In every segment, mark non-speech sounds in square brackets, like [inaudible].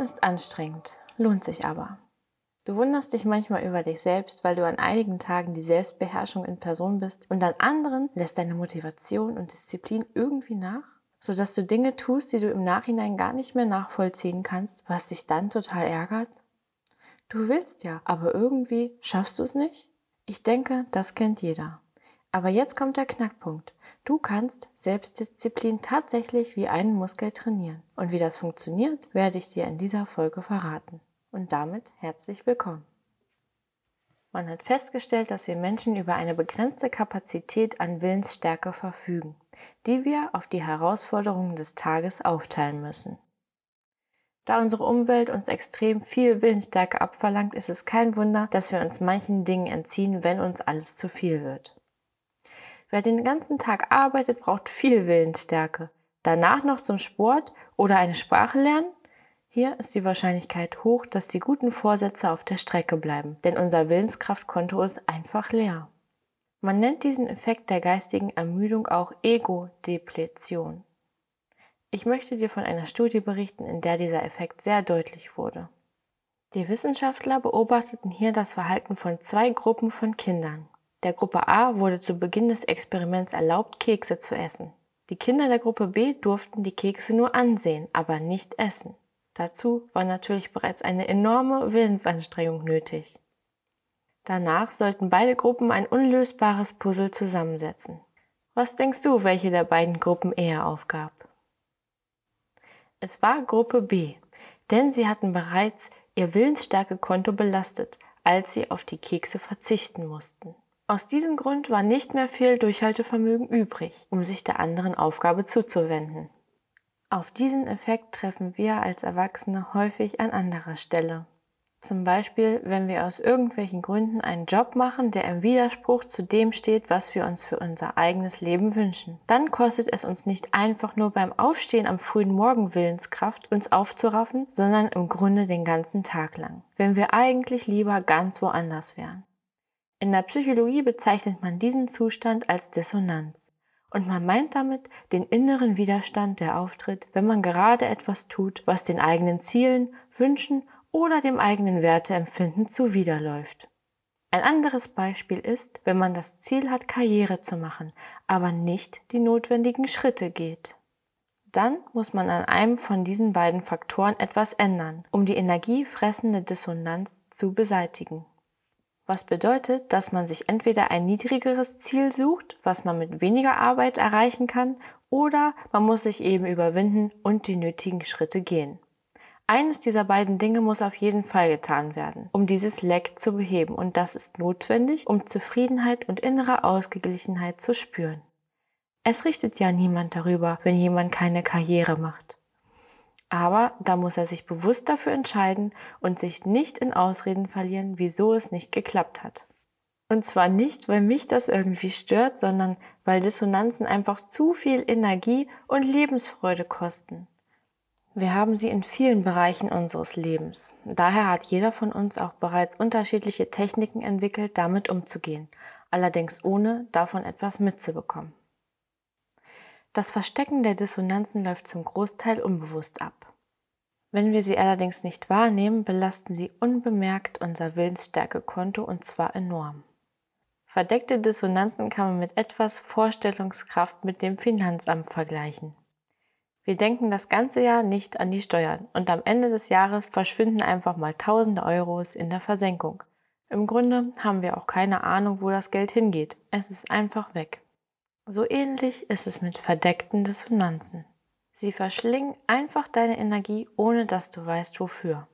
Ist anstrengend, lohnt sich aber. Du wunderst dich manchmal über dich selbst, weil du an einigen Tagen die Selbstbeherrschung in Person bist und an anderen lässt deine Motivation und Disziplin irgendwie nach, sodass du Dinge tust, die du im Nachhinein gar nicht mehr nachvollziehen kannst, was dich dann total ärgert? Du willst ja, aber irgendwie schaffst du es nicht? Ich denke, das kennt jeder. Aber jetzt kommt der Knackpunkt. Du kannst Selbstdisziplin tatsächlich wie einen Muskel trainieren. Und wie das funktioniert, werde ich dir in dieser Folge verraten und damit herzlich willkommen. Man hat festgestellt, dass wir Menschen über eine begrenzte Kapazität an Willensstärke verfügen, die wir auf die Herausforderungen des Tages aufteilen müssen. Da unsere Umwelt uns extrem viel Willensstärke abverlangt, ist es kein Wunder, dass wir uns manchen Dingen entziehen, wenn uns alles zu viel wird. Wer den ganzen Tag arbeitet, braucht viel Willensstärke. Danach noch zum Sport oder eine Sprache lernen? Hier ist die Wahrscheinlichkeit hoch, dass die guten Vorsätze auf der Strecke bleiben, denn unser Willenskraftkonto ist einfach leer. Man nennt diesen Effekt der geistigen Ermüdung auch Ego-Depletion. Ich möchte dir von einer Studie berichten, in der dieser Effekt sehr deutlich wurde. Die Wissenschaftler beobachteten hier das Verhalten von zwei Gruppen von Kindern. Der Gruppe A wurde zu Beginn des Experiments erlaubt, Kekse zu essen. Die Kinder der Gruppe B durften die Kekse nur ansehen, aber nicht essen. Dazu war natürlich bereits eine enorme Willensanstrengung nötig. Danach sollten beide Gruppen ein unlösbares Puzzle zusammensetzen. Was denkst du, welche der beiden Gruppen eher aufgab? Es war Gruppe B, denn sie hatten bereits ihr Willensstärkekonto belastet, als sie auf die Kekse verzichten mussten. Aus diesem Grund war nicht mehr viel Durchhaltevermögen übrig, um sich der anderen Aufgabe zuzuwenden. Auf diesen Effekt treffen wir als Erwachsene häufig an anderer Stelle. Zum Beispiel, wenn wir aus irgendwelchen Gründen einen Job machen, der im Widerspruch zu dem steht, was wir uns für unser eigenes Leben wünschen. Dann kostet es uns nicht einfach nur beim Aufstehen am frühen Morgen Willenskraft, uns aufzuraffen, sondern im Grunde den ganzen Tag lang. Wenn wir eigentlich lieber ganz woanders wären. In der Psychologie bezeichnet man diesen Zustand als Dissonanz. Und man meint damit den inneren Widerstand, der auftritt, wenn man gerade etwas tut, was den eigenen Zielen, Wünschen oder dem eigenen Werteempfinden zuwiderläuft. Ein anderes Beispiel ist, wenn man das Ziel hat, Karriere zu machen, aber nicht die notwendigen Schritte geht. Dann muss man an einem von diesen beiden Faktoren etwas ändern, um die energiefressende Dissonanz zu beseitigen. Was bedeutet, dass man sich entweder ein niedrigeres Ziel sucht, was man mit weniger Arbeit erreichen kann, oder man muss sich eben überwinden und die nötigen Schritte gehen. Eines dieser beiden Dinge muss auf jeden Fall getan werden, um dieses Leck zu beheben, und das ist notwendig, um Zufriedenheit und innere Ausgeglichenheit zu spüren. Es richtet ja niemand darüber, wenn jemand keine Karriere macht. Aber da muss er sich bewusst dafür entscheiden und sich nicht in Ausreden verlieren, wieso es nicht geklappt hat. Und zwar nicht, weil mich das irgendwie stört, sondern weil Dissonanzen einfach zu viel Energie und Lebensfreude kosten. Wir haben sie in vielen Bereichen unseres Lebens. Daher hat jeder von uns auch bereits unterschiedliche Techniken entwickelt, damit umzugehen, allerdings ohne davon etwas mitzubekommen. Das Verstecken der Dissonanzen läuft zum Großteil unbewusst ab. Wenn wir sie allerdings nicht wahrnehmen, belasten sie unbemerkt unser Willensstärkekonto und zwar enorm. Verdeckte Dissonanzen kann man mit etwas Vorstellungskraft mit dem Finanzamt vergleichen. Wir denken das ganze Jahr nicht an die Steuern und am Ende des Jahres verschwinden einfach mal tausende Euros in der Versenkung. Im Grunde haben wir auch keine Ahnung, wo das Geld hingeht. Es ist einfach weg. So ähnlich ist es mit verdeckten Dissonanzen. Sie verschlingen einfach deine Energie, ohne dass du weißt wofür.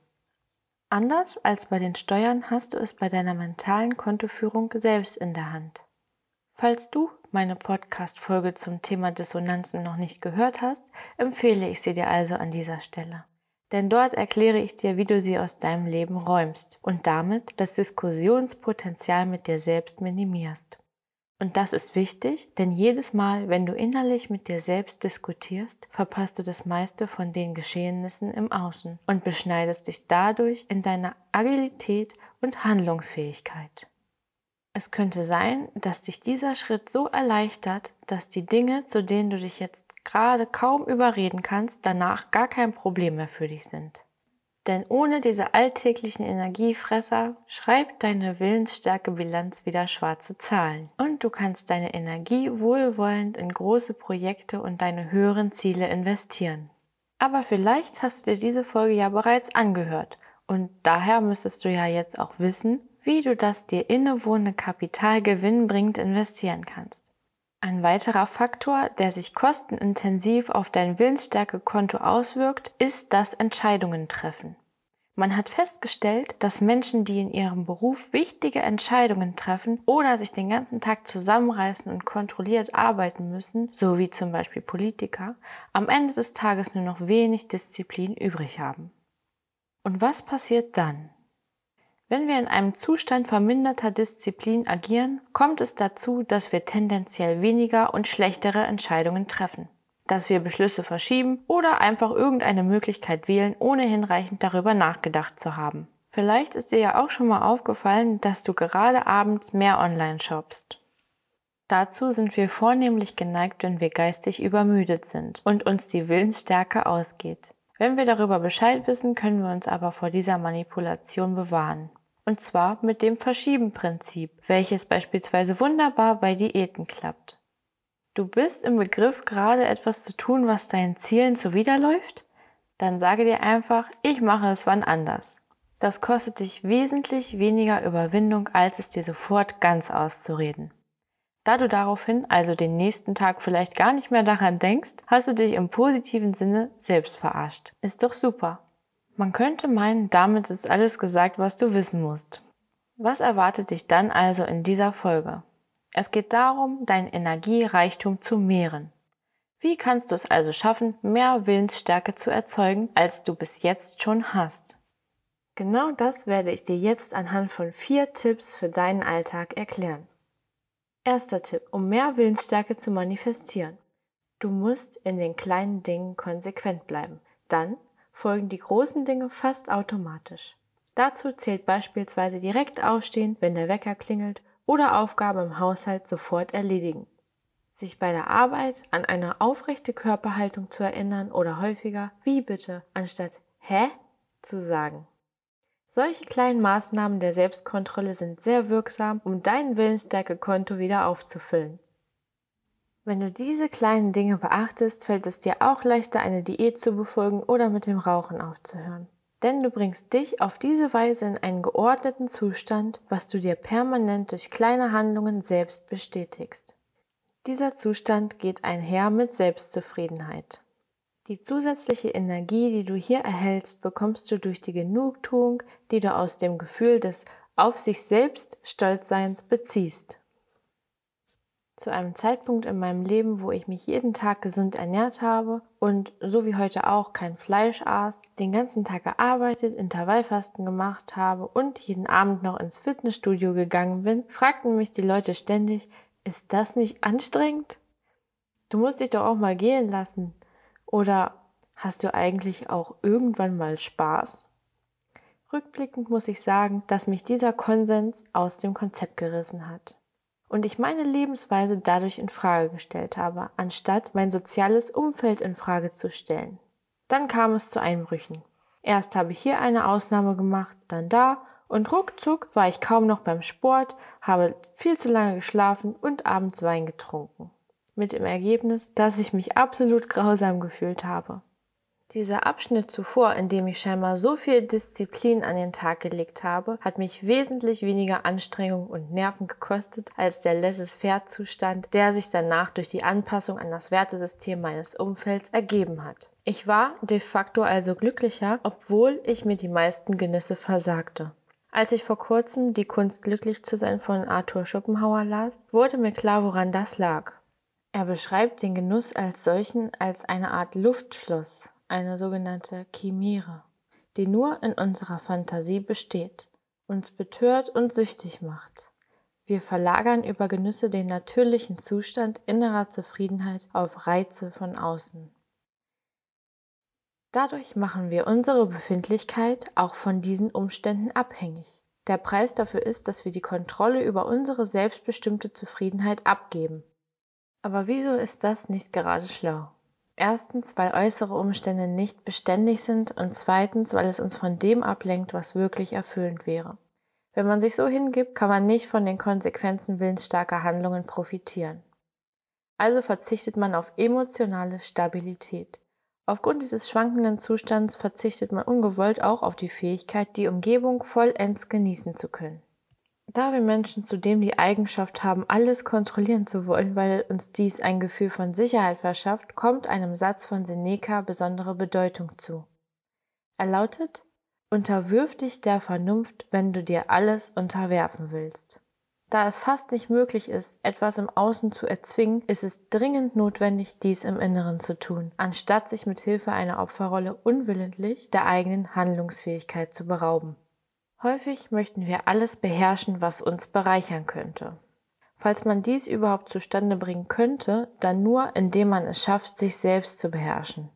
Anders als bei den Steuern hast du es bei deiner mentalen Kontoführung selbst in der Hand. Falls du meine Podcast-Folge zum Thema Dissonanzen noch nicht gehört hast, empfehle ich sie dir also an dieser Stelle. Denn dort erkläre ich dir, wie du sie aus deinem Leben räumst und damit das Diskussionspotenzial mit dir selbst minimierst. Und das ist wichtig, denn jedes Mal, wenn du innerlich mit dir selbst diskutierst, verpasst du das meiste von den Geschehnissen im Außen und beschneidest dich dadurch in deiner Agilität und Handlungsfähigkeit. Es könnte sein, dass dich dieser Schritt so erleichtert, dass die Dinge, zu denen du dich jetzt gerade kaum überreden kannst, danach gar kein Problem mehr für dich sind. Denn ohne diese alltäglichen Energiefresser schreibt deine Willensstärke-Bilanz wieder schwarze Zahlen. Und du kannst deine Energie wohlwollend in große Projekte und deine höheren Ziele investieren. Aber vielleicht hast du dir diese Folge ja bereits angehört und daher müsstest du ja jetzt auch wissen, wie du das dir innewohnende Kapital gewinnbringend investieren kannst. Ein weiterer Faktor, der sich kostenintensiv auf dein Willensstärkekonto auswirkt, ist das Entscheidungen treffen. Man hat festgestellt, dass Menschen, die in ihrem Beruf wichtige Entscheidungen treffen oder sich den ganzen Tag zusammenreißen und kontrolliert arbeiten müssen, so wie zum Beispiel Politiker, am Ende des Tages nur noch wenig Disziplin übrig haben. Und was passiert dann? Wenn wir in einem Zustand verminderter Disziplin agieren, kommt es dazu, dass wir tendenziell weniger und schlechtere Entscheidungen treffen, dass wir Beschlüsse verschieben oder einfach irgendeine Möglichkeit wählen, ohne hinreichend darüber nachgedacht zu haben. Vielleicht ist dir ja auch schon mal aufgefallen, dass du gerade abends mehr online shoppst. Dazu sind wir vornehmlich geneigt, wenn wir geistig übermüdet sind und uns die Willensstärke ausgeht. Wenn wir darüber Bescheid wissen, können wir uns aber vor dieser Manipulation bewahren und zwar mit dem Verschieben-Prinzip, welches beispielsweise wunderbar bei Diäten klappt. Du bist im Begriff, gerade etwas zu tun, was deinen Zielen zuwiderläuft? Dann sage dir einfach, ich mache es wann anders. Das kostet dich wesentlich weniger Überwindung, als es dir sofort ganz auszureden. Da du daraufhin also den nächsten Tag vielleicht gar nicht mehr daran denkst, hast du dich im positiven Sinne selbst verarscht. Ist doch super. Man könnte meinen, damit ist alles gesagt, was du wissen musst. Was erwartet dich dann also in dieser Folge? Es geht darum, dein Energiereichtum zu mehren. Wie kannst du es also schaffen, mehr Willensstärke zu erzeugen, als du bis jetzt schon hast? Genau das werde ich dir jetzt anhand von vier Tipps für deinen Alltag erklären. Erster Tipp, um mehr Willensstärke zu manifestieren. Du musst in den kleinen Dingen konsequent bleiben. Dann folgen die großen Dinge fast automatisch. Dazu zählt beispielsweise direkt aufstehen, wenn der Wecker klingelt oder Aufgaben im Haushalt sofort erledigen. Sich bei der Arbeit an eine aufrechte Körperhaltung zu erinnern oder häufiger wie bitte anstatt hä zu sagen. Solche kleinen Maßnahmen der Selbstkontrolle sind sehr wirksam, um dein Willensstärke-Konto wieder aufzufüllen. Wenn du diese kleinen Dinge beachtest, fällt es dir auch leichter, eine Diät zu befolgen oder mit dem Rauchen aufzuhören. Denn du bringst dich auf diese Weise in einen geordneten Zustand, was du dir permanent durch kleine Handlungen selbst bestätigst. Dieser Zustand geht einher mit Selbstzufriedenheit. Die zusätzliche Energie, die du hier erhältst, bekommst du durch die Genugtuung, die du aus dem Gefühl des auf sich selbst Stolzseins beziehst zu einem Zeitpunkt in meinem Leben, wo ich mich jeden Tag gesund ernährt habe und so wie heute auch kein Fleisch aß, den ganzen Tag gearbeitet, Intervallfasten gemacht habe und jeden Abend noch ins Fitnessstudio gegangen bin, fragten mich die Leute ständig, ist das nicht anstrengend? Du musst dich doch auch mal gehen lassen. Oder hast du eigentlich auch irgendwann mal Spaß? Rückblickend muss ich sagen, dass mich dieser Konsens aus dem Konzept gerissen hat und ich meine Lebensweise dadurch in Frage gestellt habe, anstatt mein soziales Umfeld in Frage zu stellen. Dann kam es zu Einbrüchen. Erst habe ich hier eine Ausnahme gemacht, dann da und ruckzuck war ich kaum noch beim Sport, habe viel zu lange geschlafen und abends Wein getrunken. Mit dem Ergebnis, dass ich mich absolut grausam gefühlt habe. Dieser Abschnitt zuvor, in dem ich scheinbar so viel Disziplin an den Tag gelegt habe, hat mich wesentlich weniger Anstrengung und Nerven gekostet als der Laissez-faire-Zustand, der sich danach durch die Anpassung an das Wertesystem meines Umfelds ergeben hat. Ich war de facto also glücklicher, obwohl ich mir die meisten Genüsse versagte. Als ich vor kurzem Die Kunst glücklich zu sein von Arthur Schopenhauer las, wurde mir klar, woran das lag. Er beschreibt den Genuss als solchen als eine Art Luftschloss, eine sogenannte Chimäre, die nur in unserer Fantasie besteht, uns betört und süchtig macht. Wir verlagern über Genüsse den natürlichen Zustand innerer Zufriedenheit auf Reize von außen. Dadurch machen wir unsere Befindlichkeit auch von diesen Umständen abhängig. Der Preis dafür ist, dass wir die Kontrolle über unsere selbstbestimmte Zufriedenheit abgeben. Aber wieso ist das nicht gerade schlau? Erstens, weil äußere Umstände nicht beständig sind und zweitens, weil es uns von dem ablenkt, was wirklich erfüllend wäre. Wenn man sich so hingibt, kann man nicht von den Konsequenzen willensstarker Handlungen profitieren. Also verzichtet man auf emotionale Stabilität. Aufgrund dieses schwankenden Zustands verzichtet man ungewollt auch auf die Fähigkeit, die Umgebung vollends genießen zu können. Da wir Menschen zudem die Eigenschaft haben, alles kontrollieren zu wollen, weil uns dies ein Gefühl von Sicherheit verschafft, kommt einem Satz von Seneca besondere Bedeutung zu. Er lautet, Unterwirf dich der Vernunft, wenn du dir alles unterwerfen willst. Da es fast nicht möglich ist, etwas im Außen zu erzwingen, ist es dringend notwendig, dies im Inneren zu tun, anstatt sich mit Hilfe einer Opferrolle unwillentlich der eigenen Handlungsfähigkeit zu berauben. Häufig möchten wir alles beherrschen, was uns bereichern könnte. Falls man dies überhaupt zustande bringen könnte, dann nur, indem man es schafft, sich selbst zu beherrschen.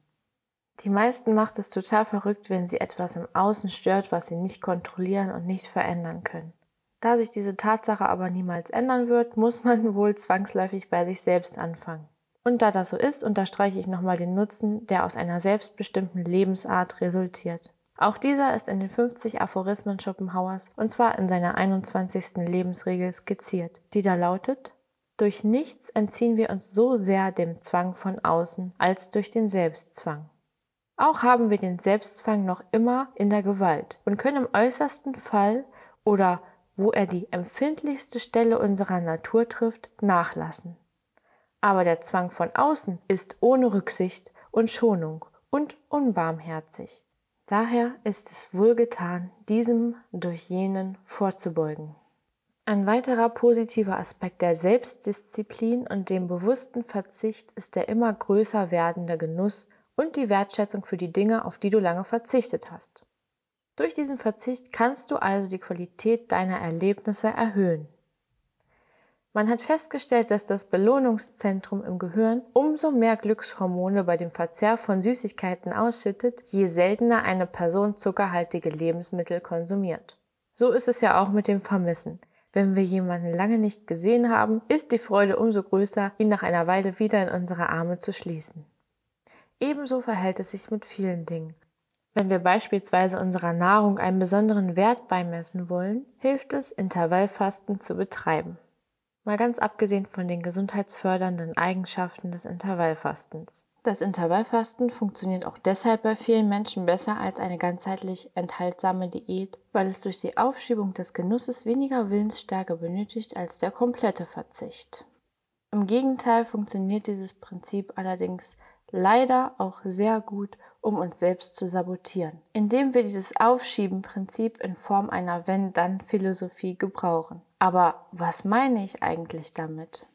Die meisten macht es total verrückt, wenn sie etwas im Außen stört, was sie nicht kontrollieren und nicht verändern können. Da sich diese Tatsache aber niemals ändern wird, muss man [laughs] wohl zwangsläufig bei sich selbst anfangen. Und da das so ist, unterstreiche ich nochmal den Nutzen, der aus einer selbstbestimmten Lebensart resultiert. Auch dieser ist in den 50 Aphorismen Schopenhauers und zwar in seiner 21. Lebensregel skizziert, die da lautet, durch nichts entziehen wir uns so sehr dem Zwang von außen als durch den Selbstzwang. Auch haben wir den Selbstzwang noch immer in der Gewalt und können im äußersten Fall oder wo er die empfindlichste Stelle unserer Natur trifft, nachlassen. Aber der Zwang von außen ist ohne Rücksicht und Schonung und unbarmherzig. Daher ist es wohlgetan, diesem durch jenen vorzubeugen. Ein weiterer positiver Aspekt der Selbstdisziplin und dem bewussten Verzicht ist der immer größer werdende Genuss und die Wertschätzung für die Dinge, auf die du lange verzichtet hast. Durch diesen Verzicht kannst du also die Qualität deiner Erlebnisse erhöhen. Man hat festgestellt, dass das Belohnungszentrum im Gehirn umso mehr Glückshormone bei dem Verzehr von Süßigkeiten ausschüttet, je seltener eine Person zuckerhaltige Lebensmittel konsumiert. So ist es ja auch mit dem Vermissen. Wenn wir jemanden lange nicht gesehen haben, ist die Freude umso größer, ihn nach einer Weile wieder in unsere Arme zu schließen. Ebenso verhält es sich mit vielen Dingen. Wenn wir beispielsweise unserer Nahrung einen besonderen Wert beimessen wollen, hilft es, Intervallfasten zu betreiben. Mal ganz abgesehen von den gesundheitsfördernden Eigenschaften des Intervallfastens. Das Intervallfasten funktioniert auch deshalb bei vielen Menschen besser als eine ganzheitlich enthaltsame Diät, weil es durch die Aufschiebung des Genusses weniger Willensstärke benötigt als der komplette Verzicht. Im Gegenteil funktioniert dieses Prinzip allerdings leider auch sehr gut, um uns selbst zu sabotieren, indem wir dieses Aufschieben-Prinzip in Form einer Wenn-Dann-Philosophie gebrauchen. Aber was meine ich eigentlich damit?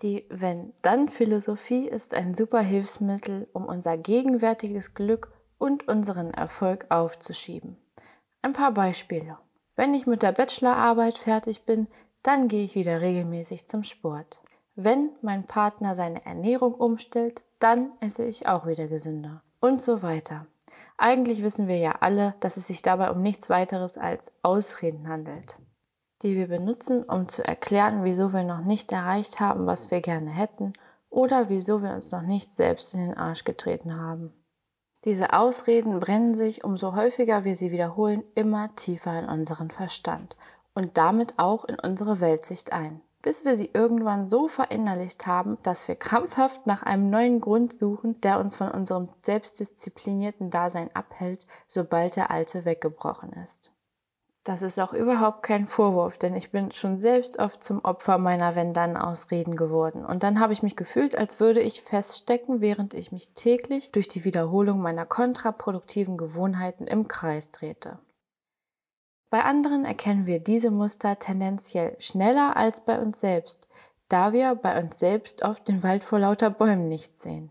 Die Wenn-Dann-Philosophie ist ein super Hilfsmittel, um unser gegenwärtiges Glück und unseren Erfolg aufzuschieben. Ein paar Beispiele. Wenn ich mit der Bachelorarbeit fertig bin, dann gehe ich wieder regelmäßig zum Sport. Wenn mein Partner seine Ernährung umstellt, dann esse ich auch wieder gesünder. Und so weiter. Eigentlich wissen wir ja alle, dass es sich dabei um nichts weiteres als Ausreden handelt, die wir benutzen, um zu erklären, wieso wir noch nicht erreicht haben, was wir gerne hätten oder wieso wir uns noch nicht selbst in den Arsch getreten haben. Diese Ausreden brennen sich, umso häufiger wir sie wiederholen, immer tiefer in unseren Verstand und damit auch in unsere Weltsicht ein bis wir sie irgendwann so verinnerlicht haben, dass wir krampfhaft nach einem neuen Grund suchen, der uns von unserem selbstdisziplinierten Dasein abhält, sobald der alte weggebrochen ist. Das ist auch überhaupt kein Vorwurf, denn ich bin schon selbst oft zum Opfer meiner Wenn-Dann-Ausreden geworden. Und dann habe ich mich gefühlt, als würde ich feststecken, während ich mich täglich durch die Wiederholung meiner kontraproduktiven Gewohnheiten im Kreis drehte. Bei anderen erkennen wir diese Muster tendenziell schneller als bei uns selbst, da wir bei uns selbst oft den Wald vor lauter Bäumen nicht sehen.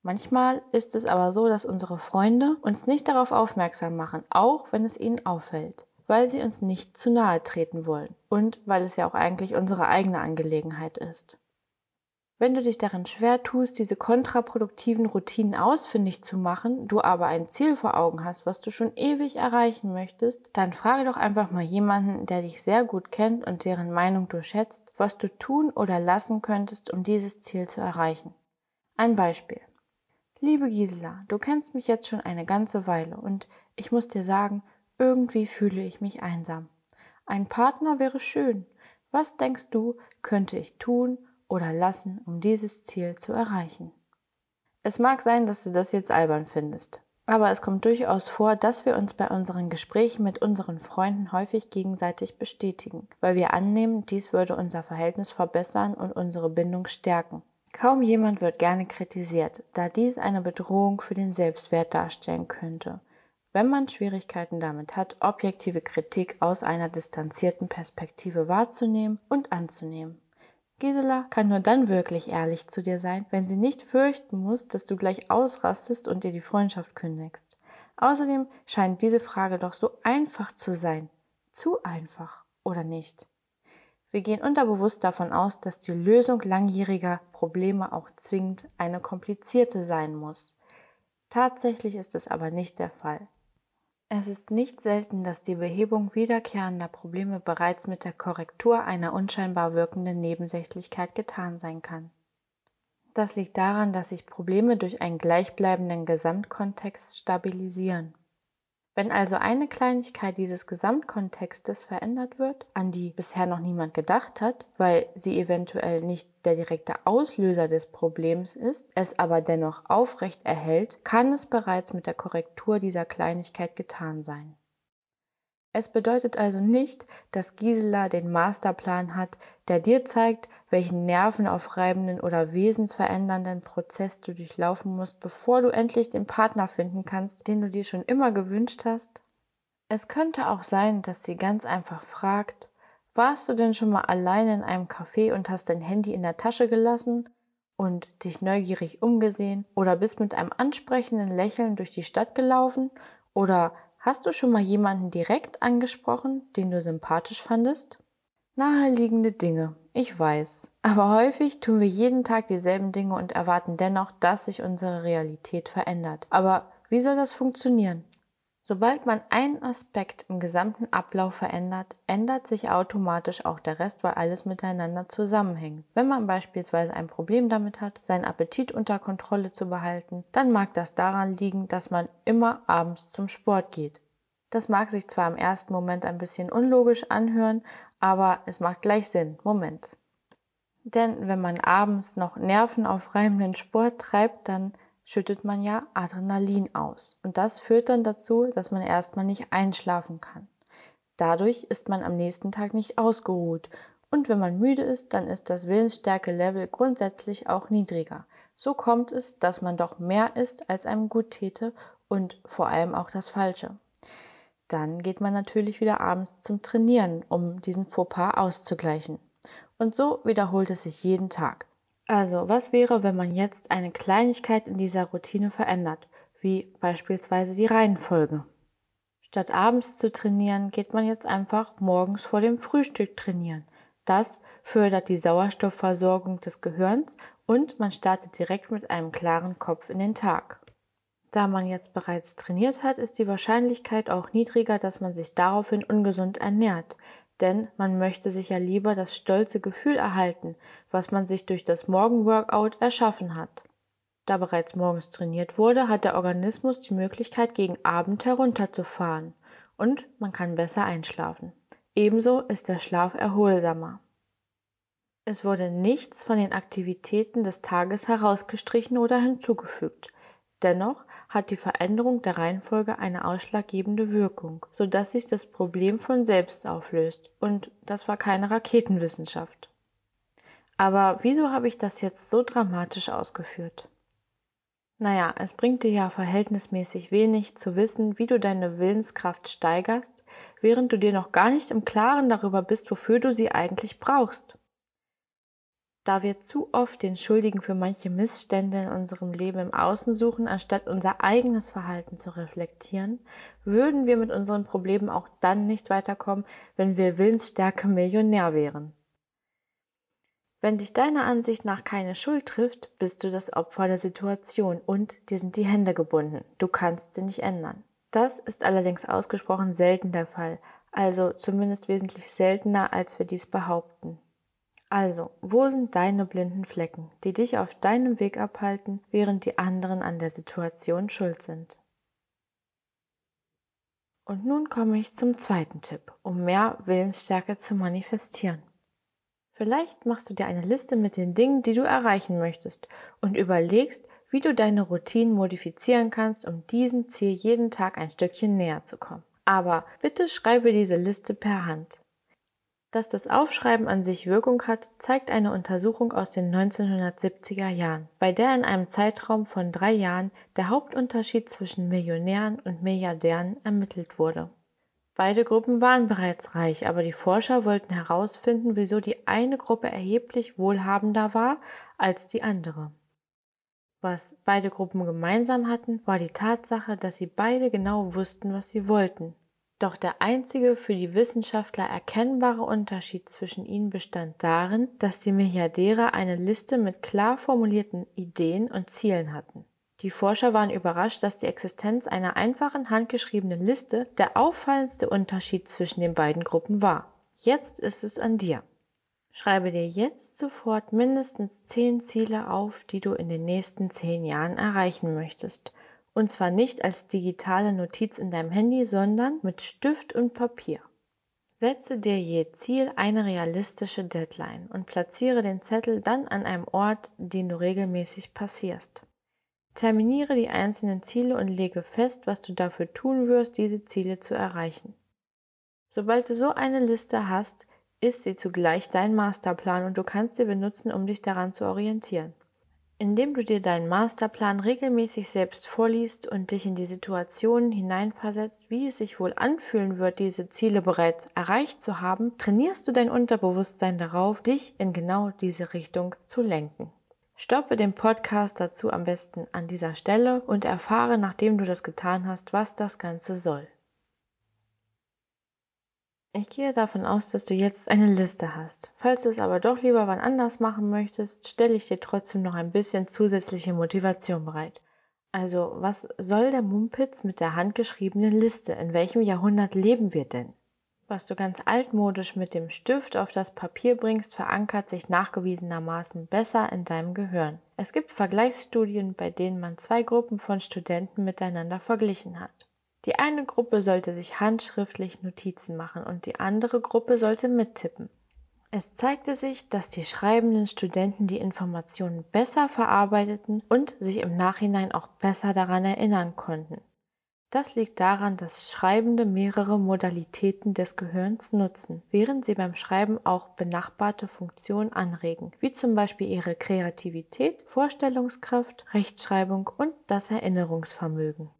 Manchmal ist es aber so, dass unsere Freunde uns nicht darauf aufmerksam machen, auch wenn es ihnen auffällt, weil sie uns nicht zu nahe treten wollen und weil es ja auch eigentlich unsere eigene Angelegenheit ist. Wenn du dich darin schwer tust, diese kontraproduktiven Routinen ausfindig zu machen, du aber ein Ziel vor Augen hast, was du schon ewig erreichen möchtest, dann frage doch einfach mal jemanden, der dich sehr gut kennt und deren Meinung du schätzt, was du tun oder lassen könntest, um dieses Ziel zu erreichen. Ein Beispiel. Liebe Gisela, du kennst mich jetzt schon eine ganze Weile und ich muss dir sagen, irgendwie fühle ich mich einsam. Ein Partner wäre schön. Was denkst du, könnte ich tun oder lassen, um dieses Ziel zu erreichen? Es mag sein, dass du das jetzt albern findest, aber es kommt durchaus vor, dass wir uns bei unseren Gesprächen mit unseren Freunden häufig gegenseitig bestätigen, weil wir annehmen, dies würde unser Verhältnis verbessern und unsere Bindung stärken. Kaum jemand wird gerne kritisiert, da dies eine Bedrohung für den Selbstwert darstellen könnte, wenn man Schwierigkeiten damit hat, objektive Kritik aus einer distanzierten Perspektive wahrzunehmen und anzunehmen. Gisela kann nur dann wirklich ehrlich zu dir sein, wenn sie nicht fürchten muss, dass du gleich ausrastest und dir die Freundschaft kündigst. Außerdem scheint diese Frage doch so einfach zu sein. Zu einfach, oder nicht? Wir gehen unterbewusst davon aus, dass die Lösung langjähriger Probleme auch zwingend eine komplizierte sein muss. Tatsächlich ist es aber nicht der Fall. Es ist nicht selten, dass die Behebung wiederkehrender Probleme bereits mit der Korrektur einer unscheinbar wirkenden Nebensächlichkeit getan sein kann. Das liegt daran, dass sich Probleme durch einen gleichbleibenden Gesamtkontext stabilisieren. Wenn also eine Kleinigkeit dieses Gesamtkontextes verändert wird, an die bisher noch niemand gedacht hat, weil sie eventuell nicht der direkte Auslöser des Problems ist, es aber dennoch aufrecht erhält, kann es bereits mit der Korrektur dieser Kleinigkeit getan sein. Es bedeutet also nicht, dass Gisela den Masterplan hat, der dir zeigt, welchen nervenaufreibenden oder wesensverändernden Prozess du durchlaufen musst, bevor du endlich den Partner finden kannst, den du dir schon immer gewünscht hast. Es könnte auch sein, dass sie ganz einfach fragt, warst du denn schon mal alleine in einem Café und hast dein Handy in der Tasche gelassen und dich neugierig umgesehen oder bist mit einem ansprechenden Lächeln durch die Stadt gelaufen oder Hast du schon mal jemanden direkt angesprochen, den du sympathisch fandest? Naheliegende Dinge, ich weiß. Aber häufig tun wir jeden Tag dieselben Dinge und erwarten dennoch, dass sich unsere Realität verändert. Aber wie soll das funktionieren? Sobald man einen Aspekt im gesamten Ablauf verändert, ändert sich automatisch auch der Rest, weil alles miteinander zusammenhängt. Wenn man beispielsweise ein Problem damit hat, seinen Appetit unter Kontrolle zu behalten, dann mag das daran liegen, dass man immer abends zum Sport geht. Das mag sich zwar im ersten Moment ein bisschen unlogisch anhören, aber es macht gleich Sinn. Moment. Denn wenn man abends noch nervenaufreibenden Sport treibt, dann schüttet man ja Adrenalin aus. Und das führt dann dazu, dass man erstmal nicht einschlafen kann. Dadurch ist man am nächsten Tag nicht ausgeruht. Und wenn man müde ist, dann ist das Willensstärke-Level grundsätzlich auch niedriger. So kommt es, dass man doch mehr isst, als einem gut täte und vor allem auch das Falsche. Dann geht man natürlich wieder abends zum Trainieren, um diesen Fauxpas auszugleichen. Und so wiederholt es sich jeden Tag. Also, was wäre, wenn man jetzt eine Kleinigkeit in dieser Routine verändert, wie beispielsweise die Reihenfolge? Statt abends zu trainieren, geht man jetzt einfach morgens vor dem Frühstück trainieren. Das fördert die Sauerstoffversorgung des Gehirns und man startet direkt mit einem klaren Kopf in den Tag. Da man jetzt bereits trainiert hat, ist die Wahrscheinlichkeit auch niedriger, dass man sich daraufhin ungesund ernährt, denn man möchte sich ja lieber das stolze Gefühl erhalten, was man sich durch das Morgenworkout erschaffen hat. Da bereits morgens trainiert wurde, hat der Organismus die Möglichkeit, gegen Abend herunterzufahren und man kann besser einschlafen. Ebenso ist der Schlaf erholsamer. Es wurde nichts von den Aktivitäten des Tages herausgestrichen oder hinzugefügt. Dennoch hat die Veränderung der Reihenfolge eine ausschlaggebende Wirkung, sodass sich das Problem von selbst auflöst. Und das war keine Raketenwissenschaft. Aber wieso habe ich das jetzt so dramatisch ausgeführt? Naja, es bringt dir ja verhältnismäßig wenig zu wissen, wie du deine Willenskraft steigerst, während du dir noch gar nicht im Klaren darüber bist, wofür du sie eigentlich brauchst. Da wir zu oft den Schuldigen für manche Missstände in unserem Leben im Außen suchen, anstatt unser eigenes Verhalten zu reflektieren, würden wir mit unseren Problemen auch dann nicht weiterkommen, wenn wir Willensstärke Millionär wären. Wenn dich deiner Ansicht nach keine Schuld trifft, bist du das Opfer der Situation und dir sind die Hände gebunden. Du kannst sie nicht ändern. Das ist allerdings ausgesprochen selten der Fall, also zumindest wesentlich seltener, als wir dies behaupten. Also, wo sind deine blinden Flecken, die dich auf deinem Weg abhalten, während die anderen an der Situation schuld sind? Und nun komme ich zum zweiten Tipp, um mehr Willensstärke zu manifestieren. Vielleicht machst du dir eine Liste mit den Dingen, die du erreichen möchtest und überlegst, wie du deine Routinen modifizieren kannst, um diesem Ziel jeden Tag ein Stückchen näher zu kommen. Aber bitte schreibe diese Liste per Hand. Dass das Aufschreiben an sich Wirkung hat, zeigt eine Untersuchung aus den 1970er Jahren, bei der in einem Zeitraum von drei Jahren der Hauptunterschied zwischen Millionären und Milliardären ermittelt wurde. Beide Gruppen waren bereits reich, aber die Forscher wollten herausfinden, wieso die eine Gruppe erheblich wohlhabender war als die andere. Was beide Gruppen gemeinsam hatten, war die Tatsache, dass sie beide genau wussten, was sie wollten doch der einzige für die Wissenschaftler erkennbare Unterschied zwischen ihnen bestand darin, dass die Milliardäre eine Liste mit klar formulierten Ideen und Zielen hatten. Die Forscher waren überrascht, dass die Existenz einer einfachen handgeschriebenen Liste der auffallendste Unterschied zwischen den beiden Gruppen war. Jetzt ist es an dir. Schreibe dir jetzt sofort mindestens zehn Ziele auf, die du in den nächsten zehn Jahren erreichen möchtest und zwar nicht als digitale Notiz in deinem Handy, sondern mit Stift und Papier. Setze dir je Ziel eine realistische Deadline und platziere den Zettel dann an einem Ort, den du regelmäßig passierst. Terminiere die einzelnen Ziele und lege fest, was du dafür tun wirst, diese Ziele zu erreichen. Sobald du so eine Liste hast, ist sie zugleich dein Masterplan und du kannst sie benutzen, um dich daran zu orientieren. Indem du dir deinen Masterplan regelmäßig selbst vorliest und dich in die Situationen hineinversetzt, wie es sich wohl anfühlen wird, diese Ziele bereits erreicht zu haben, trainierst du dein Unterbewusstsein darauf, dich in genau diese Richtung zu lenken. Stoppe den Podcast dazu am besten an dieser Stelle und erfahre, nachdem du das getan hast, was das Ganze soll. Ich gehe davon aus, dass du jetzt eine Liste hast. Falls du es aber doch lieber wann anders machen möchtest, stelle ich dir trotzdem noch ein bisschen zusätzliche Motivation bereit. Also, was soll der Mumpitz mit der handgeschriebenen Liste? In welchem Jahrhundert leben wir denn? Was du ganz altmodisch mit dem Stift auf das Papier bringst, verankert sich nachgewiesenermaßen besser in deinem Gehirn. Es gibt Vergleichsstudien, bei denen man zwei Gruppen von Studenten miteinander verglichen hat. Die eine Gruppe sollte sich handschriftlich Notizen machen und die andere Gruppe sollte mittippen. Es zeigte sich, dass die schreibenden Studenten die Informationen besser verarbeiteten und sich im Nachhinein auch besser daran erinnern konnten. Das liegt daran, dass Schreibende mehrere Modalitäten des Gehirns nutzen, während sie beim Schreiben auch benachbarte Funktionen anregen, wie zum Beispiel ihre Kreativität, Vorstellungskraft, Rechtschreibung und das Erinnerungsvermögen.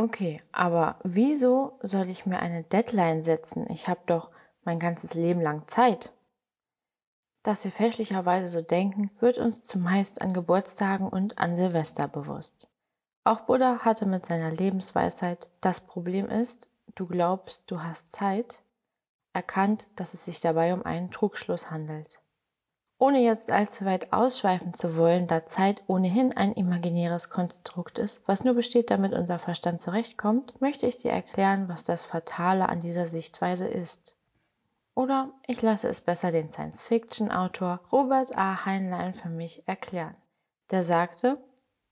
Okay, aber wieso soll ich mir eine Deadline setzen? Ich habe doch mein ganzes Leben lang Zeit. Dass wir fälschlicherweise so denken, wird uns zumeist an Geburtstagen und an Silvester bewusst. Auch Buddha hatte mit seiner Lebensweisheit Das Problem ist, du glaubst, du hast Zeit, erkannt, dass es sich dabei um einen Trugschluss handelt. Ohne jetzt allzu weit ausschweifen zu wollen, da Zeit ohnehin ein imaginäres Konstrukt ist, was nur besteht, damit unser Verstand zurechtkommt, möchte ich dir erklären, was das Fatale an dieser Sichtweise ist. Oder ich lasse es besser den Science-Fiction-Autor Robert A. Heinlein für mich erklären. Der sagte,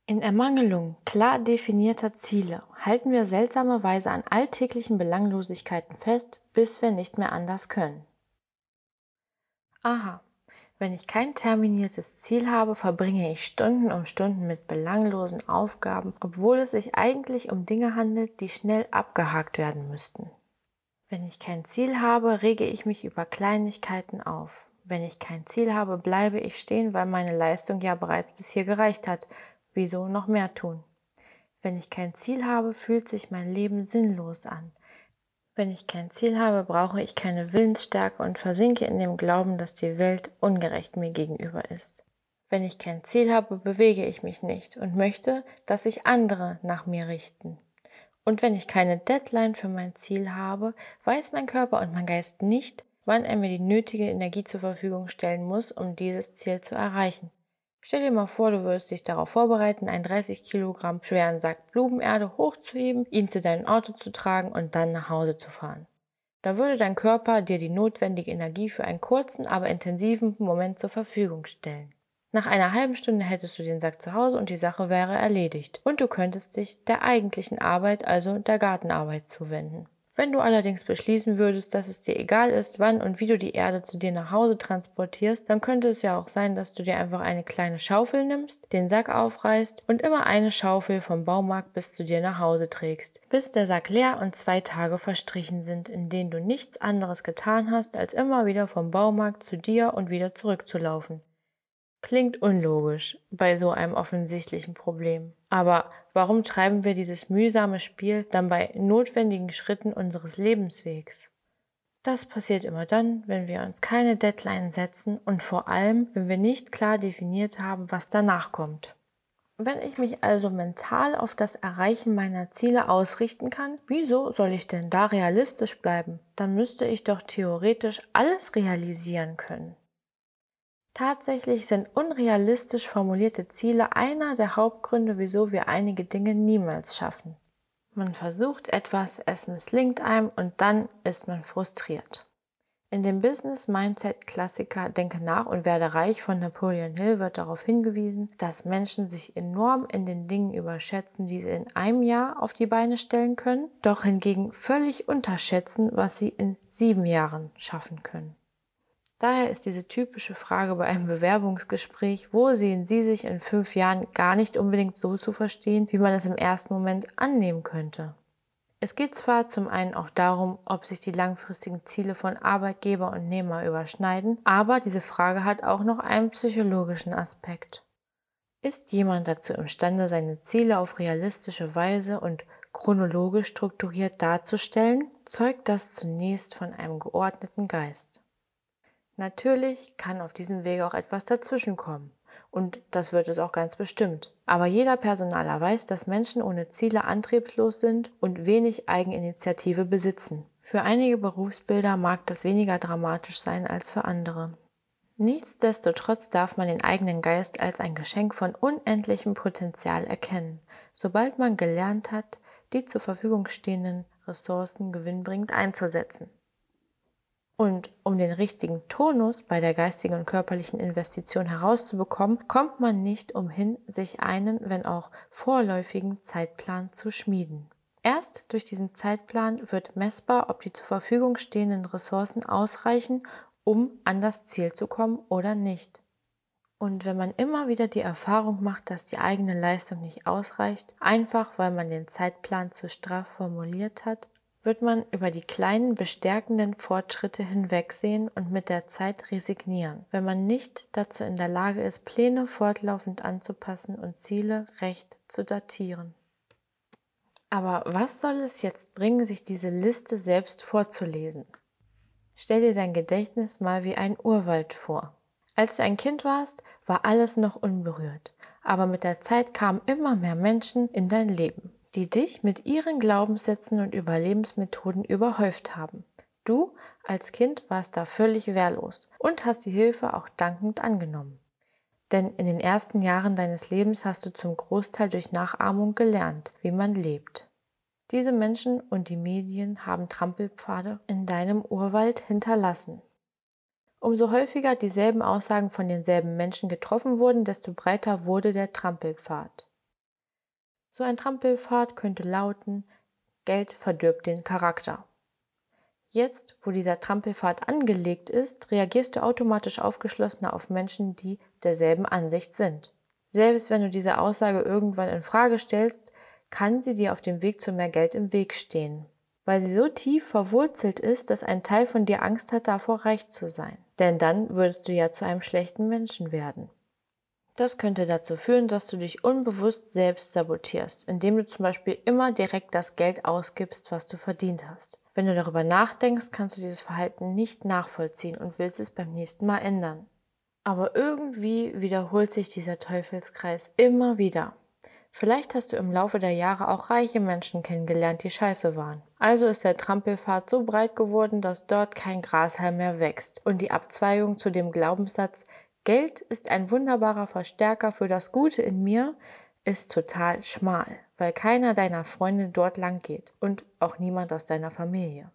in Ermangelung klar definierter Ziele halten wir seltsamerweise an alltäglichen Belanglosigkeiten fest, bis wir nicht mehr anders können. Aha, wenn ich kein terminiertes Ziel habe, verbringe ich Stunden um Stunden mit belanglosen Aufgaben, obwohl es sich eigentlich um Dinge handelt, die schnell abgehakt werden müssten. Wenn ich kein Ziel habe, rege ich mich über Kleinigkeiten auf. Wenn ich kein Ziel habe, bleibe ich stehen, weil meine Leistung ja bereits bis hier gereicht hat. Wieso noch mehr tun? Wenn ich kein Ziel habe, fühlt sich mein Leben sinnlos an. Wenn ich kein Ziel habe, brauche ich keine Willensstärke und versinke in dem Glauben, dass die Welt ungerecht mir gegenüber ist. Wenn ich kein Ziel habe, bewege ich mich nicht und möchte, dass sich andere nach mir richten. Und wenn ich keine Deadline für mein Ziel habe, weiß mein Körper und mein Geist nicht, wann er mir die nötige Energie zur Verfügung stellen muss, um dieses Ziel zu erreichen. Stell dir mal vor, du würdest dich darauf vorbereiten, einen 30 Kilogramm schweren Sack Blumenerde hochzuheben, ihn zu deinem Auto zu tragen und dann nach Hause zu fahren. Da würde dein Körper dir die notwendige Energie für einen kurzen, aber intensiven Moment zur Verfügung stellen. Nach einer halben Stunde hättest du den Sack zu Hause und die Sache wäre erledigt. Und du könntest dich der eigentlichen Arbeit, also der Gartenarbeit, zuwenden. Wenn du allerdings beschließen würdest, dass es dir egal ist, wann und wie du die Erde zu dir nach Hause transportierst, dann könnte es ja auch sein, dass du dir einfach eine kleine Schaufel nimmst, den Sack aufreißt und immer eine Schaufel vom Baumarkt bis zu dir nach Hause trägst, bis der Sack leer und zwei Tage verstrichen sind, in denen du nichts anderes getan hast, als immer wieder vom Baumarkt zu dir und wieder zurückzulaufen. Klingt unlogisch bei so einem offensichtlichen Problem. Aber warum treiben wir dieses mühsame Spiel dann bei notwendigen Schritten unseres Lebenswegs? Das passiert immer dann, wenn wir uns keine Deadline setzen und vor allem, wenn wir nicht klar definiert haben, was danach kommt. Wenn ich mich also mental auf das Erreichen meiner Ziele ausrichten kann, wieso soll ich denn da realistisch bleiben? Dann müsste ich doch theoretisch alles realisieren können. Tatsächlich sind unrealistisch formulierte Ziele einer der Hauptgründe, wieso wir einige Dinge niemals schaffen. Man versucht etwas, es misslingt einem und dann ist man frustriert. In dem Business Mindset Klassiker Denke nach und werde reich von Napoleon Hill wird darauf hingewiesen, dass Menschen sich enorm in den Dingen überschätzen, die sie in einem Jahr auf die Beine stellen können, doch hingegen völlig unterschätzen, was sie in sieben Jahren schaffen können. Daher ist diese typische Frage bei einem Bewerbungsgespräch, wo sehen Sie sich in fünf Jahren, gar nicht unbedingt so zu verstehen, wie man es im ersten Moment annehmen könnte. Es geht zwar zum einen auch darum, ob sich die langfristigen Ziele von Arbeitgeber und Nehmer überschneiden, aber diese Frage hat auch noch einen psychologischen Aspekt. Ist jemand dazu imstande, seine Ziele auf realistische Weise und chronologisch strukturiert darzustellen, zeugt das zunächst von einem geordneten Geist. Natürlich kann auf diesem Wege auch etwas dazwischenkommen. Und das wird es auch ganz bestimmt. Aber jeder Personaler weiß, dass Menschen ohne Ziele antriebslos sind und wenig Eigeninitiative besitzen. Für einige Berufsbilder mag das weniger dramatisch sein als für andere. Nichtsdestotrotz darf man den eigenen Geist als ein Geschenk von unendlichem Potenzial erkennen, sobald man gelernt hat, die zur Verfügung stehenden Ressourcen gewinnbringend einzusetzen. Und um den richtigen Tonus bei der geistigen und körperlichen Investition herauszubekommen, kommt man nicht umhin, sich einen, wenn auch vorläufigen Zeitplan zu schmieden. Erst durch diesen Zeitplan wird messbar, ob die zur Verfügung stehenden Ressourcen ausreichen, um an das Ziel zu kommen oder nicht. Und wenn man immer wieder die Erfahrung macht, dass die eigene Leistung nicht ausreicht, einfach weil man den Zeitplan zu straff formuliert hat, wird man über die kleinen bestärkenden Fortschritte hinwegsehen und mit der Zeit resignieren, wenn man nicht dazu in der Lage ist, Pläne fortlaufend anzupassen und Ziele recht zu datieren. Aber was soll es jetzt bringen, sich diese Liste selbst vorzulesen? Stell dir dein Gedächtnis mal wie ein Urwald vor. Als du ein Kind warst, war alles noch unberührt, aber mit der Zeit kamen immer mehr Menschen in dein Leben die dich mit ihren Glaubenssätzen und Überlebensmethoden überhäuft haben. Du als Kind warst da völlig wehrlos und hast die Hilfe auch dankend angenommen. Denn in den ersten Jahren deines Lebens hast du zum Großteil durch Nachahmung gelernt, wie man lebt. Diese Menschen und die Medien haben Trampelpfade in deinem Urwald hinterlassen. Umso häufiger dieselben Aussagen von denselben Menschen getroffen wurden, desto breiter wurde der Trampelpfad. So ein Trampelpfad könnte lauten, Geld verdirbt den Charakter. Jetzt, wo dieser Trampelpfad angelegt ist, reagierst du automatisch aufgeschlossener auf Menschen, die derselben Ansicht sind. Selbst wenn du diese Aussage irgendwann in Frage stellst, kann sie dir auf dem Weg zu mehr Geld im Weg stehen, weil sie so tief verwurzelt ist, dass ein Teil von dir Angst hat, davor reich zu sein. Denn dann würdest du ja zu einem schlechten Menschen werden. Das könnte dazu führen, dass du dich unbewusst selbst sabotierst, indem du zum Beispiel immer direkt das Geld ausgibst, was du verdient hast. Wenn du darüber nachdenkst, kannst du dieses Verhalten nicht nachvollziehen und willst es beim nächsten Mal ändern. Aber irgendwie wiederholt sich dieser Teufelskreis immer wieder. Vielleicht hast du im Laufe der Jahre auch reiche Menschen kennengelernt, die scheiße waren. Also ist der Trampelpfad so breit geworden, dass dort kein Grashalm mehr wächst. Und die Abzweigung zu dem Glaubenssatz, Geld ist ein wunderbarer Verstärker für das Gute in mir, ist total schmal, weil keiner deiner Freunde dort lang geht und auch niemand aus deiner Familie.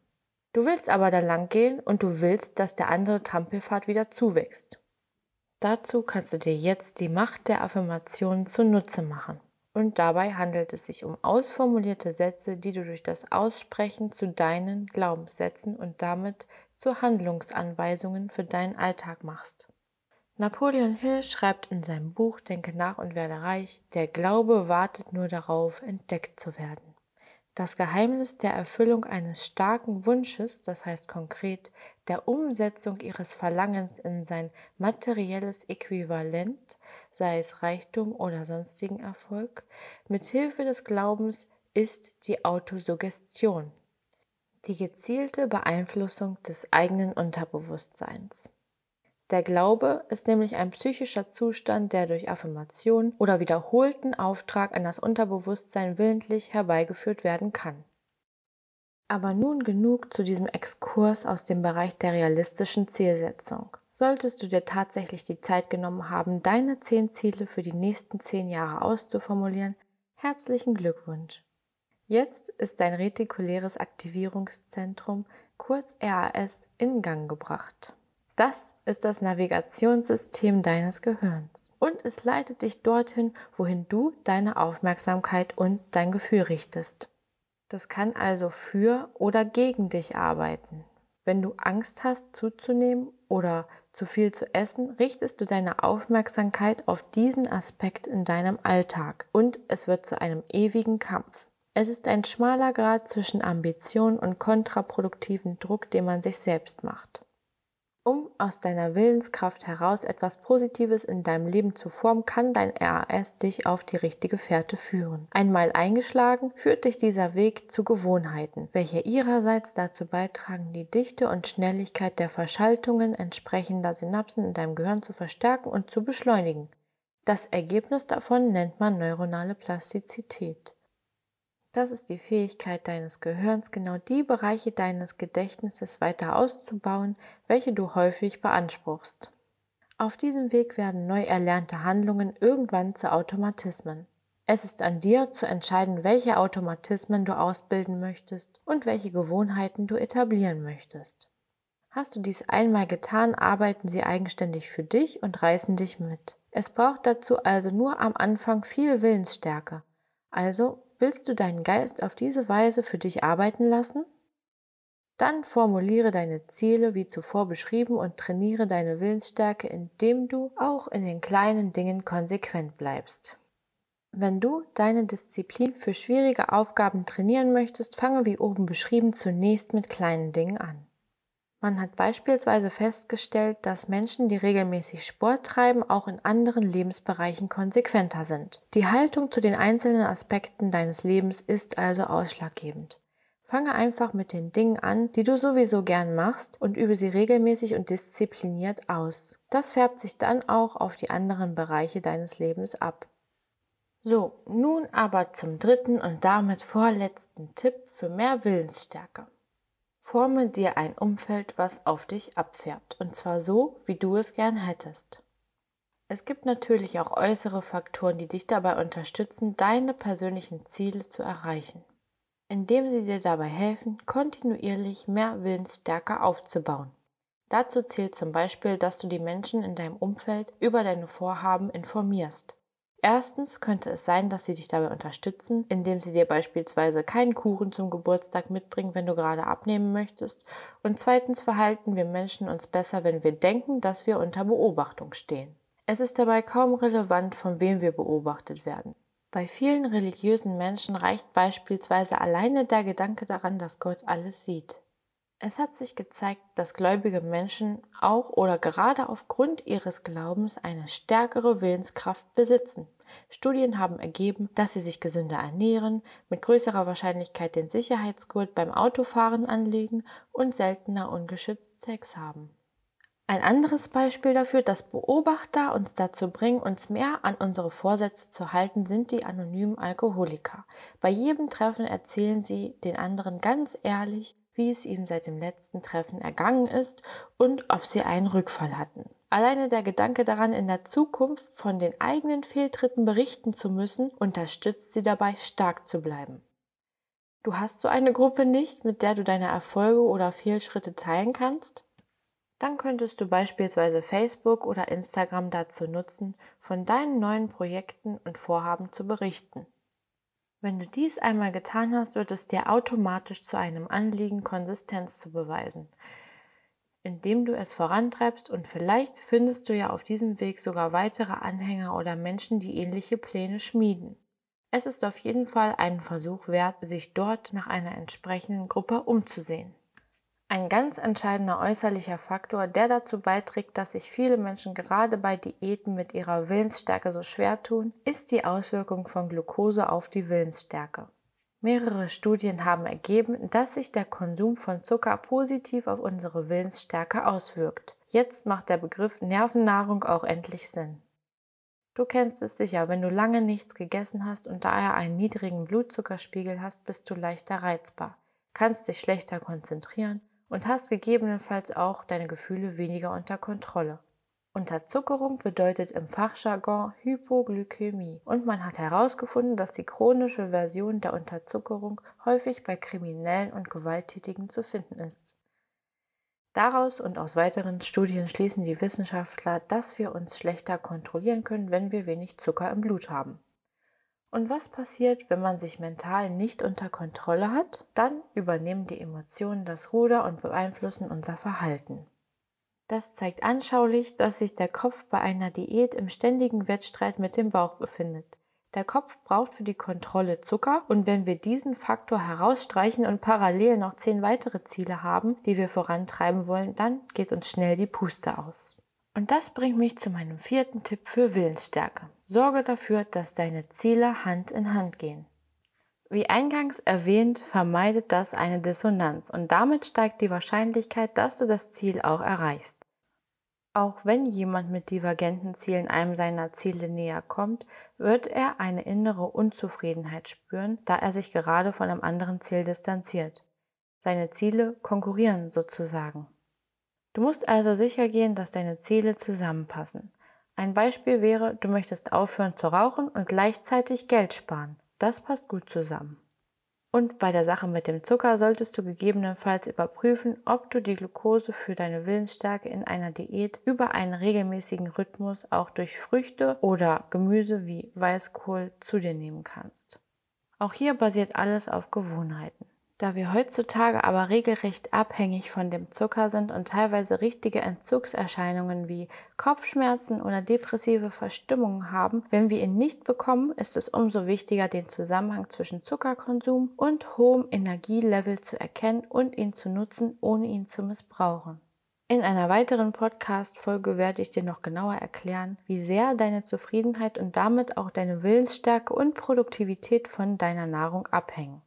Du willst aber da lang gehen und du willst, dass der andere Trampelpfad wieder zuwächst. Dazu kannst du dir jetzt die Macht der Affirmation zunutze machen. Und dabei handelt es sich um ausformulierte Sätze, die du durch das Aussprechen zu deinen Glaubenssätzen und damit zu Handlungsanweisungen für deinen Alltag machst. Napoleon Hill schreibt in seinem Buch Denke nach und werde reich, der Glaube wartet nur darauf, entdeckt zu werden. Das Geheimnis der Erfüllung eines starken Wunsches, das heißt konkret der Umsetzung ihres Verlangens in sein materielles Äquivalent, sei es Reichtum oder sonstigen Erfolg, mit Hilfe des Glaubens ist die Autosuggestion, die gezielte Beeinflussung des eigenen Unterbewusstseins. Der Glaube ist nämlich ein psychischer Zustand, der durch Affirmation oder wiederholten Auftrag an das Unterbewusstsein willentlich herbeigeführt werden kann. Aber nun genug zu diesem Exkurs aus dem Bereich der realistischen Zielsetzung. Solltest du dir tatsächlich die Zeit genommen haben, deine zehn Ziele für die nächsten zehn Jahre auszuformulieren, herzlichen Glückwunsch. Jetzt ist dein retikuläres Aktivierungszentrum, kurz RAS, in Gang gebracht. Das ist das Navigationssystem deines Gehirns und es leitet dich dorthin, wohin du deine Aufmerksamkeit und dein Gefühl richtest. Das kann also für oder gegen dich arbeiten. Wenn du Angst hast zuzunehmen oder zu viel zu essen, richtest du deine Aufmerksamkeit auf diesen Aspekt in deinem Alltag und es wird zu einem ewigen Kampf. Es ist ein schmaler Grad zwischen Ambition und kontraproduktiven Druck, den man sich selbst macht. Um aus deiner Willenskraft heraus etwas Positives in deinem Leben zu formen, kann dein RAS dich auf die richtige Fährte führen. Einmal eingeschlagen, führt dich dieser Weg zu Gewohnheiten, welche ihrerseits dazu beitragen, die Dichte und Schnelligkeit der Verschaltungen entsprechender Synapsen in deinem Gehirn zu verstärken und zu beschleunigen. Das Ergebnis davon nennt man neuronale Plastizität. Das ist die Fähigkeit deines Gehirns, genau die Bereiche deines Gedächtnisses weiter auszubauen, welche du häufig beanspruchst. Auf diesem Weg werden neu erlernte Handlungen irgendwann zu Automatismen. Es ist an dir zu entscheiden, welche Automatismen du ausbilden möchtest und welche Gewohnheiten du etablieren möchtest. Hast du dies einmal getan, arbeiten sie eigenständig für dich und reißen dich mit. Es braucht dazu also nur am Anfang viel Willensstärke. Also Willst du deinen Geist auf diese Weise für dich arbeiten lassen? Dann formuliere deine Ziele wie zuvor beschrieben und trainiere deine Willensstärke, indem du auch in den kleinen Dingen konsequent bleibst. Wenn du deine Disziplin für schwierige Aufgaben trainieren möchtest, fange wie oben beschrieben zunächst mit kleinen Dingen an. Man hat beispielsweise festgestellt, dass Menschen, die regelmäßig Sport treiben, auch in anderen Lebensbereichen konsequenter sind. Die Haltung zu den einzelnen Aspekten deines Lebens ist also ausschlaggebend. Fange einfach mit den Dingen an, die du sowieso gern machst und übe sie regelmäßig und diszipliniert aus. Das färbt sich dann auch auf die anderen Bereiche deines Lebens ab. So, nun aber zum dritten und damit vorletzten Tipp für mehr Willensstärke. Forme dir ein Umfeld, was auf dich abfärbt, und zwar so, wie du es gern hättest. Es gibt natürlich auch äußere Faktoren, die dich dabei unterstützen, deine persönlichen Ziele zu erreichen, indem sie dir dabei helfen, kontinuierlich mehr Willensstärke aufzubauen. Dazu zählt zum Beispiel, dass du die Menschen in deinem Umfeld über deine Vorhaben informierst. Erstens könnte es sein, dass sie dich dabei unterstützen, indem sie dir beispielsweise keinen Kuchen zum Geburtstag mitbringen, wenn du gerade abnehmen möchtest. Und zweitens verhalten wir Menschen uns besser, wenn wir denken, dass wir unter Beobachtung stehen. Es ist dabei kaum relevant, von wem wir beobachtet werden. Bei vielen religiösen Menschen reicht beispielsweise alleine der Gedanke daran, dass Gott alles sieht. Es hat sich gezeigt, dass gläubige Menschen auch oder gerade aufgrund ihres Glaubens eine stärkere Willenskraft besitzen. Studien haben ergeben, dass sie sich gesünder ernähren, mit größerer Wahrscheinlichkeit den Sicherheitsgurt beim Autofahren anlegen und seltener ungeschützt Sex haben. Ein anderes Beispiel dafür, dass Beobachter uns dazu bringen, uns mehr an unsere Vorsätze zu halten, sind die anonymen Alkoholiker. Bei jedem Treffen erzählen sie den anderen ganz ehrlich, wie es ihm seit dem letzten Treffen ergangen ist und ob sie einen Rückfall hatten. Alleine der Gedanke daran, in der Zukunft von den eigenen Fehltritten berichten zu müssen, unterstützt sie dabei, stark zu bleiben. Du hast so eine Gruppe nicht, mit der du deine Erfolge oder Fehlschritte teilen kannst? Dann könntest du beispielsweise Facebook oder Instagram dazu nutzen, von deinen neuen Projekten und Vorhaben zu berichten. Wenn du dies einmal getan hast, wird es dir automatisch zu einem Anliegen, Konsistenz zu beweisen, indem du es vorantreibst und vielleicht findest du ja auf diesem Weg sogar weitere Anhänger oder Menschen, die ähnliche Pläne schmieden. Es ist auf jeden Fall einen Versuch wert, sich dort nach einer entsprechenden Gruppe umzusehen. Ein ganz entscheidender äußerlicher Faktor, der dazu beiträgt, dass sich viele Menschen gerade bei Diäten mit ihrer Willensstärke so schwer tun, ist die Auswirkung von Glucose auf die Willensstärke. Mehrere Studien haben ergeben, dass sich der Konsum von Zucker positiv auf unsere Willensstärke auswirkt. Jetzt macht der Begriff Nervennahrung auch endlich Sinn. Du kennst es sicher, wenn du lange nichts gegessen hast und daher einen niedrigen Blutzuckerspiegel hast, bist du leichter reizbar, kannst dich schlechter konzentrieren und hast gegebenenfalls auch deine Gefühle weniger unter Kontrolle. Unterzuckerung bedeutet im Fachjargon Hypoglykämie und man hat herausgefunden, dass die chronische Version der Unterzuckerung häufig bei Kriminellen und Gewalttätigen zu finden ist. Daraus und aus weiteren Studien schließen die Wissenschaftler, dass wir uns schlechter kontrollieren können, wenn wir wenig Zucker im Blut haben. Und was passiert, wenn man sich mental nicht unter Kontrolle hat? Dann übernehmen die Emotionen das Ruder und beeinflussen unser Verhalten. Das zeigt anschaulich, dass sich der Kopf bei einer Diät im ständigen Wettstreit mit dem Bauch befindet. Der Kopf braucht für die Kontrolle Zucker und wenn wir diesen Faktor herausstreichen und parallel noch zehn weitere Ziele haben, die wir vorantreiben wollen, dann geht uns schnell die Puste aus. Und das bringt mich zu meinem vierten Tipp für Willensstärke. Sorge dafür, dass deine Ziele Hand in Hand gehen. Wie eingangs erwähnt, vermeidet das eine Dissonanz und damit steigt die Wahrscheinlichkeit, dass du das Ziel auch erreichst. Auch wenn jemand mit divergenten Zielen einem seiner Ziele näher kommt, wird er eine innere Unzufriedenheit spüren, da er sich gerade von einem anderen Ziel distanziert. Seine Ziele konkurrieren sozusagen. Du musst also sicher gehen, dass deine Ziele zusammenpassen. Ein Beispiel wäre, du möchtest aufhören zu rauchen und gleichzeitig Geld sparen. Das passt gut zusammen. Und bei der Sache mit dem Zucker solltest du gegebenenfalls überprüfen, ob du die Glucose für deine Willensstärke in einer Diät über einen regelmäßigen Rhythmus auch durch Früchte oder Gemüse wie Weißkohl zu dir nehmen kannst. Auch hier basiert alles auf Gewohnheiten. Da wir heutzutage aber regelrecht abhängig von dem Zucker sind und teilweise richtige Entzugserscheinungen wie Kopfschmerzen oder depressive Verstimmungen haben, wenn wir ihn nicht bekommen, ist es umso wichtiger, den Zusammenhang zwischen Zuckerkonsum und hohem Energielevel zu erkennen und ihn zu nutzen, ohne ihn zu missbrauchen. In einer weiteren Podcast-Folge werde ich dir noch genauer erklären, wie sehr deine Zufriedenheit und damit auch deine Willensstärke und Produktivität von deiner Nahrung abhängen.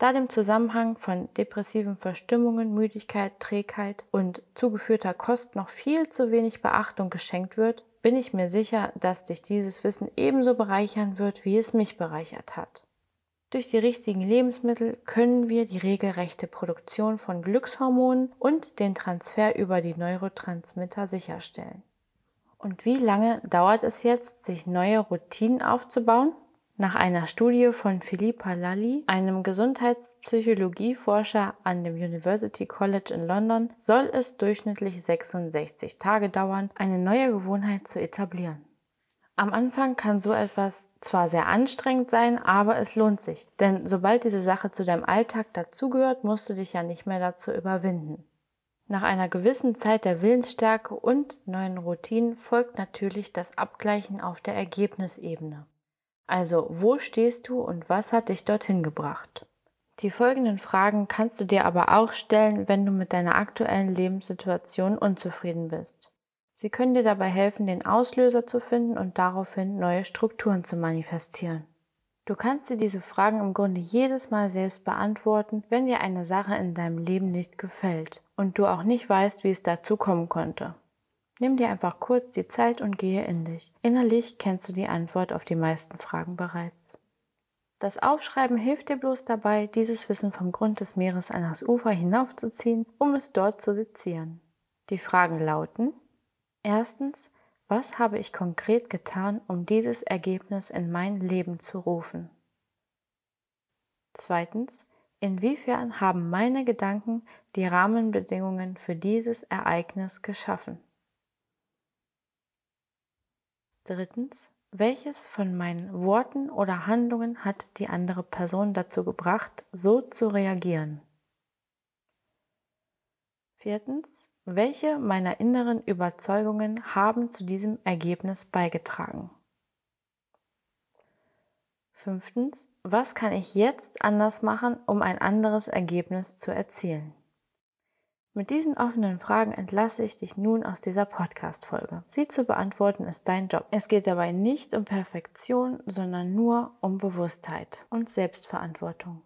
Da dem Zusammenhang von depressiven Verstimmungen, Müdigkeit, Trägheit und zugeführter Kost noch viel zu wenig Beachtung geschenkt wird, bin ich mir sicher, dass dich dieses Wissen ebenso bereichern wird, wie es mich bereichert hat. Durch die richtigen Lebensmittel können wir die regelrechte Produktion von Glückshormonen und den Transfer über die Neurotransmitter sicherstellen. Und wie lange dauert es jetzt, sich neue Routinen aufzubauen? Nach einer Studie von Philippa Lalli, einem Gesundheitspsychologieforscher an dem University College in London, soll es durchschnittlich 66 Tage dauern, eine neue Gewohnheit zu etablieren. Am Anfang kann so etwas zwar sehr anstrengend sein, aber es lohnt sich, denn sobald diese Sache zu deinem Alltag dazugehört, musst du dich ja nicht mehr dazu überwinden. Nach einer gewissen Zeit der Willensstärke und neuen Routinen folgt natürlich das Abgleichen auf der Ergebnisebene. Also, wo stehst du und was hat dich dorthin gebracht? Die folgenden Fragen kannst du dir aber auch stellen, wenn du mit deiner aktuellen Lebenssituation unzufrieden bist. Sie können dir dabei helfen, den Auslöser zu finden und daraufhin neue Strukturen zu manifestieren. Du kannst dir diese Fragen im Grunde jedes Mal selbst beantworten, wenn dir eine Sache in deinem Leben nicht gefällt und du auch nicht weißt, wie es dazu kommen konnte. Nimm dir einfach kurz die Zeit und gehe in dich. Innerlich kennst du die Antwort auf die meisten Fragen bereits. Das Aufschreiben hilft dir bloß dabei, dieses Wissen vom Grund des Meeres an das Ufer hinaufzuziehen, um es dort zu sezieren. Die Fragen lauten Erstens, was habe ich konkret getan, um dieses Ergebnis in mein Leben zu rufen? Zweitens, Inwiefern haben meine Gedanken die Rahmenbedingungen für dieses Ereignis geschaffen? Drittens, welches von meinen Worten oder Handlungen hat die andere Person dazu gebracht, so zu reagieren? Viertens, welche meiner inneren Überzeugungen haben zu diesem Ergebnis beigetragen? Fünftens, was kann ich jetzt anders machen, um ein anderes Ergebnis zu erzielen? Mit diesen offenen Fragen entlasse ich dich nun aus dieser Podcast-Folge. Sie zu beantworten ist dein Job. Es geht dabei nicht um Perfektion, sondern nur um Bewusstheit und Selbstverantwortung.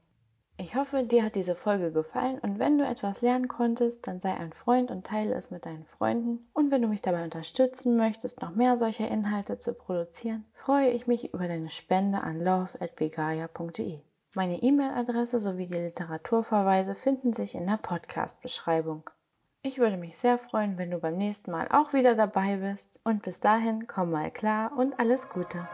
Ich hoffe, dir hat diese Folge gefallen und wenn du etwas lernen konntest, dann sei ein Freund und teile es mit deinen Freunden. Und wenn du mich dabei unterstützen möchtest, noch mehr solcher Inhalte zu produzieren, freue ich mich über deine Spende an love.begaya.de. Meine E-Mail-Adresse sowie die Literaturverweise finden sich in der Podcast-Beschreibung. Ich würde mich sehr freuen, wenn du beim nächsten Mal auch wieder dabei bist und bis dahin komm mal klar und alles Gute.